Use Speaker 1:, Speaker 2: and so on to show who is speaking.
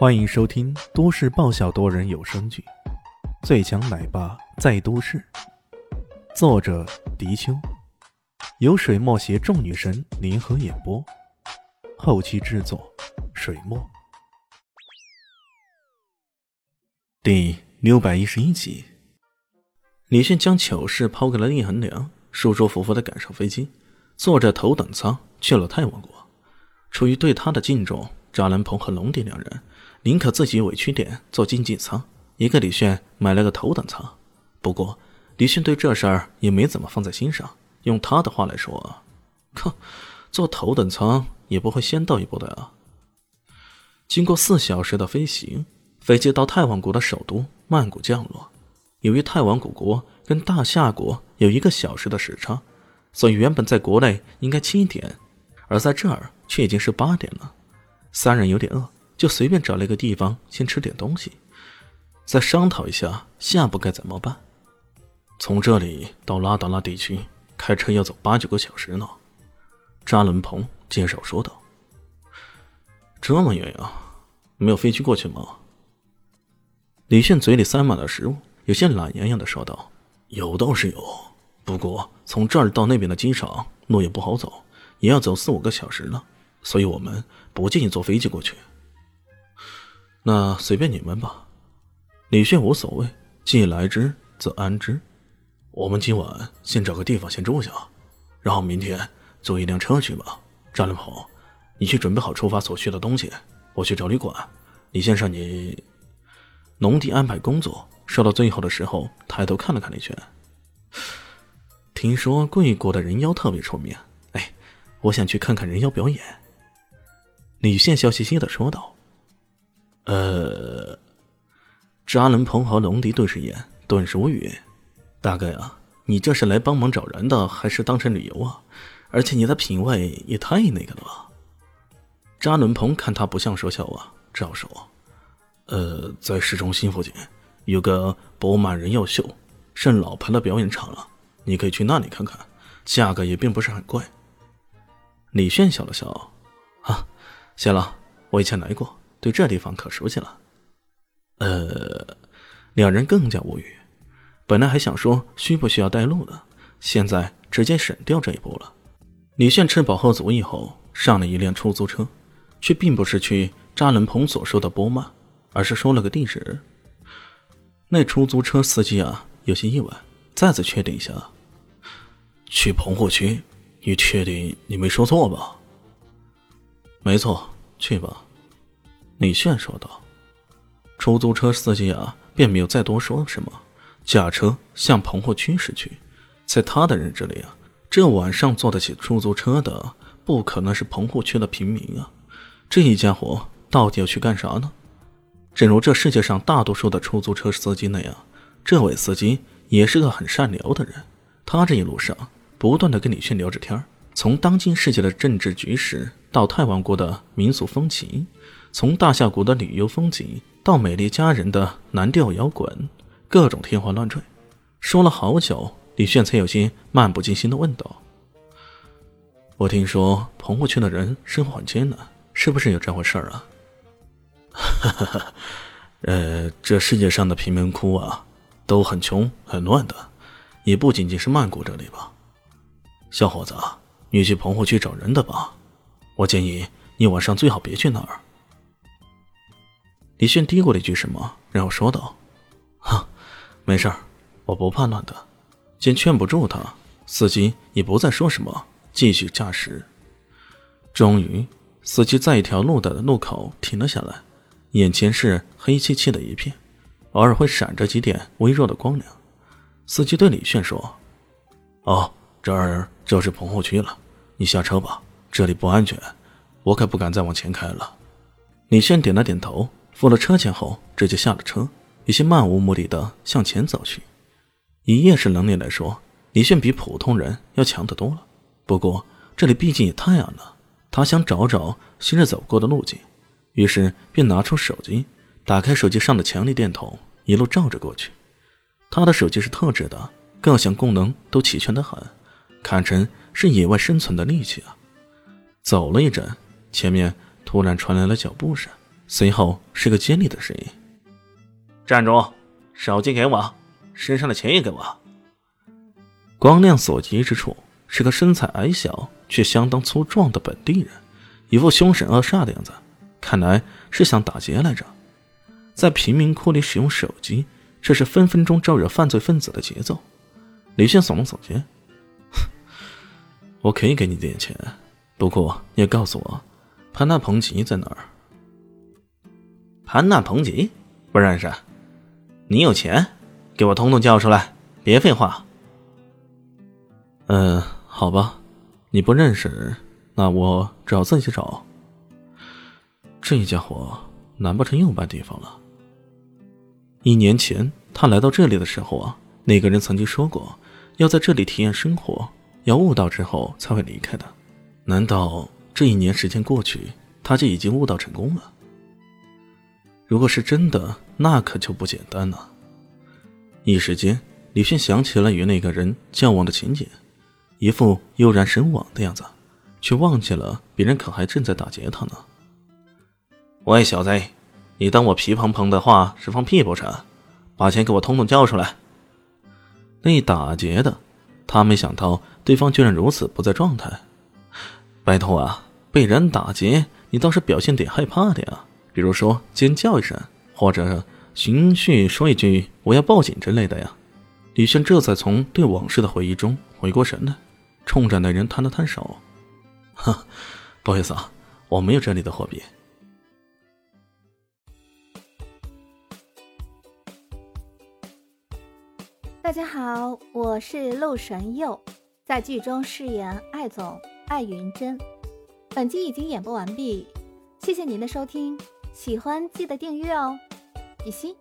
Speaker 1: 欢迎收听都市爆笑多人有声剧《最强奶爸在都市》，作者：迪秋，由水墨携众女神联合演播，后期制作：水墨。第六百一十一集，李迅将糗事抛给了厉恒良，舒舒服服的赶上飞机，坐着头等舱去了泰王国。出于对他的敬重，扎兰鹏和龙迪两人。宁可自己委屈点坐经济舱，一个李炫买了个头等舱。不过，李炫对这事儿也没怎么放在心上。用他的话来说，哼，坐头等舱也不会先到一步的啊。经过四小时的飞行，飞机到泰王国的首都曼谷降落。由于泰王谷国跟大夏国有一个小时的时差，所以原本在国内应该七点，而在这儿却已经是八点了。三人有点饿。就随便找了一个地方先吃点东西，再商讨一下下步该怎么办。从这里到拉达拉地区开车要走八九个小时呢。扎伦鹏介绍说道：“这么远呀，没有飞机过去吗？”李炫嘴里塞满了食物，有些懒洋洋的说道：“有倒是有，不过从这儿到那边的机场路也不好走，也要走四五个小时呢，所以我们不建议坐飞机过去。”那随便你们吧，李炫无所谓，既来之则安之。我们今晚先找个地方先住下，然后明天坐一辆车去吧。张良鹏，你去准备好出发所需的东西，我去找旅馆。李先生，你农地安排工作。说到最后的时候，抬头看了看李炫。听说贵国的人妖特别出名，哎，我想去看看人妖表演。李炫笑嘻嘻的说道。呃，扎伦鹏和龙迪对视一眼，顿时无语。大概啊，你这是来帮忙找人的，还是当成旅游啊？而且你的品味也太那个了吧？扎伦鹏看他不像说笑话，只好说：“呃，在市中心附近有个博满人妖秀，是老牌的表演场了，你可以去那里看看，价格也并不是很贵。”李炫笑了笑：“啊，谢了，我以前来过。”对这地方可熟悉了，呃，两人更加无语。本来还想说需不需要带路的，现在直接省掉这一步了。李炫吃饱喝足以后，上了一辆出租车，却并不是去扎伦鹏所说的波曼，而是说了个地址。那出租车司机啊，有些意外，再次确定一下，去棚户区。你确定你没说错吧？没错，去吧。李炫说道：“出租车司机啊，便没有再多说什么，驾车向棚户区驶去。在他的认知里啊，这晚上坐得起出租车的，不可能是棚户区的平民啊。这一家伙到底要去干啥呢？正如这世界上大多数的出租车司机那样，这位司机也是个很善聊的人。他这一路上不断的跟李炫聊着天从当今世界的政治局势到泰王国的民俗风情。”从大夏谷的旅游风景到美丽佳人的蓝调摇滚，各种天花乱坠，说了好久，李炫才有些漫不经心的问道：“我听说棚户区的人生活很艰难，是不是有这回事儿啊？”“哈哈哈，呃，这世界上的贫民窟啊，都很穷很乱的，也不仅仅是曼谷这里吧。”“小伙子，你去棚户区找人的吧，我建议你晚上最好别去那儿。”李炫嘀咕了一句什么，然后说道：“哈，没事儿，我不怕乱的。”见劝不住他，司机也不再说什么，继续驾驶。终于，司机在一条路的路口停了下来，眼前是黑漆漆的一片，偶尔会闪着几点微弱的光亮。司机对李炫说：“哦，这儿就是棚户区了，你下车吧，这里不安全，我可不敢再往前开了。”李炫点了点头。付了车钱后，直接下了车，有些漫无目的的向前走去。以夜视能力来说，李炫比普通人要强得多了。不过这里毕竟也太暗了，他想找找昔日走过的路径，于是便拿出手机，打开手机上的强力电筒，一路照着过去。他的手机是特制的，各项功能都齐全的很，堪称是野外生存的利器啊！走了一阵，前面突然传来了脚步声。随后是个尖利的声音：“站住！手机给我，身上的钱也给我。”光亮所及之处，是个身材矮小却相当粗壮的本地人，一副凶神恶煞的样子，看来是想打劫来着。在贫民窟里使用手机，这是分分钟招惹犯罪分子的节奏。李炫耸了耸肩：“我可以给你点钱，不过你也告诉我，潘大鹏吉在哪儿？”潘纳彭吉不认识，你有钱，给我统统叫出来，别废话。嗯，好吧，你不认识，那我只好自己找。这家伙难不成又搬地方了？一年前他来到这里的时候啊，那个人曾经说过要在这里体验生活，要悟道之后才会离开的。难道这一年时间过去，他就已经悟道成功了？如果是真的，那可就不简单了。一时间，李迅想起了与那个人交往的情景。一副悠然神往的样子，却忘记了别人可还正在打劫他呢。喂，小子，你当我皮蓬蓬的话是放屁不成？把钱给我统统交出来！那打劫的，他没想到对方居然如此不在状态。拜托啊，被人打劫，你倒是表现点害怕的呀，比如说尖叫一声，或者循序说一句“我要报警”之类的呀。李轩这才从对往事的回忆中回过神来。冲着那人摊了摊手，哈，不好意思啊，我没有这里的货币。
Speaker 2: 大家好，我是陆神佑，在剧中饰演艾总艾云珍。本集已经演播完毕，谢谢您的收听，喜欢记得订阅哦，比心。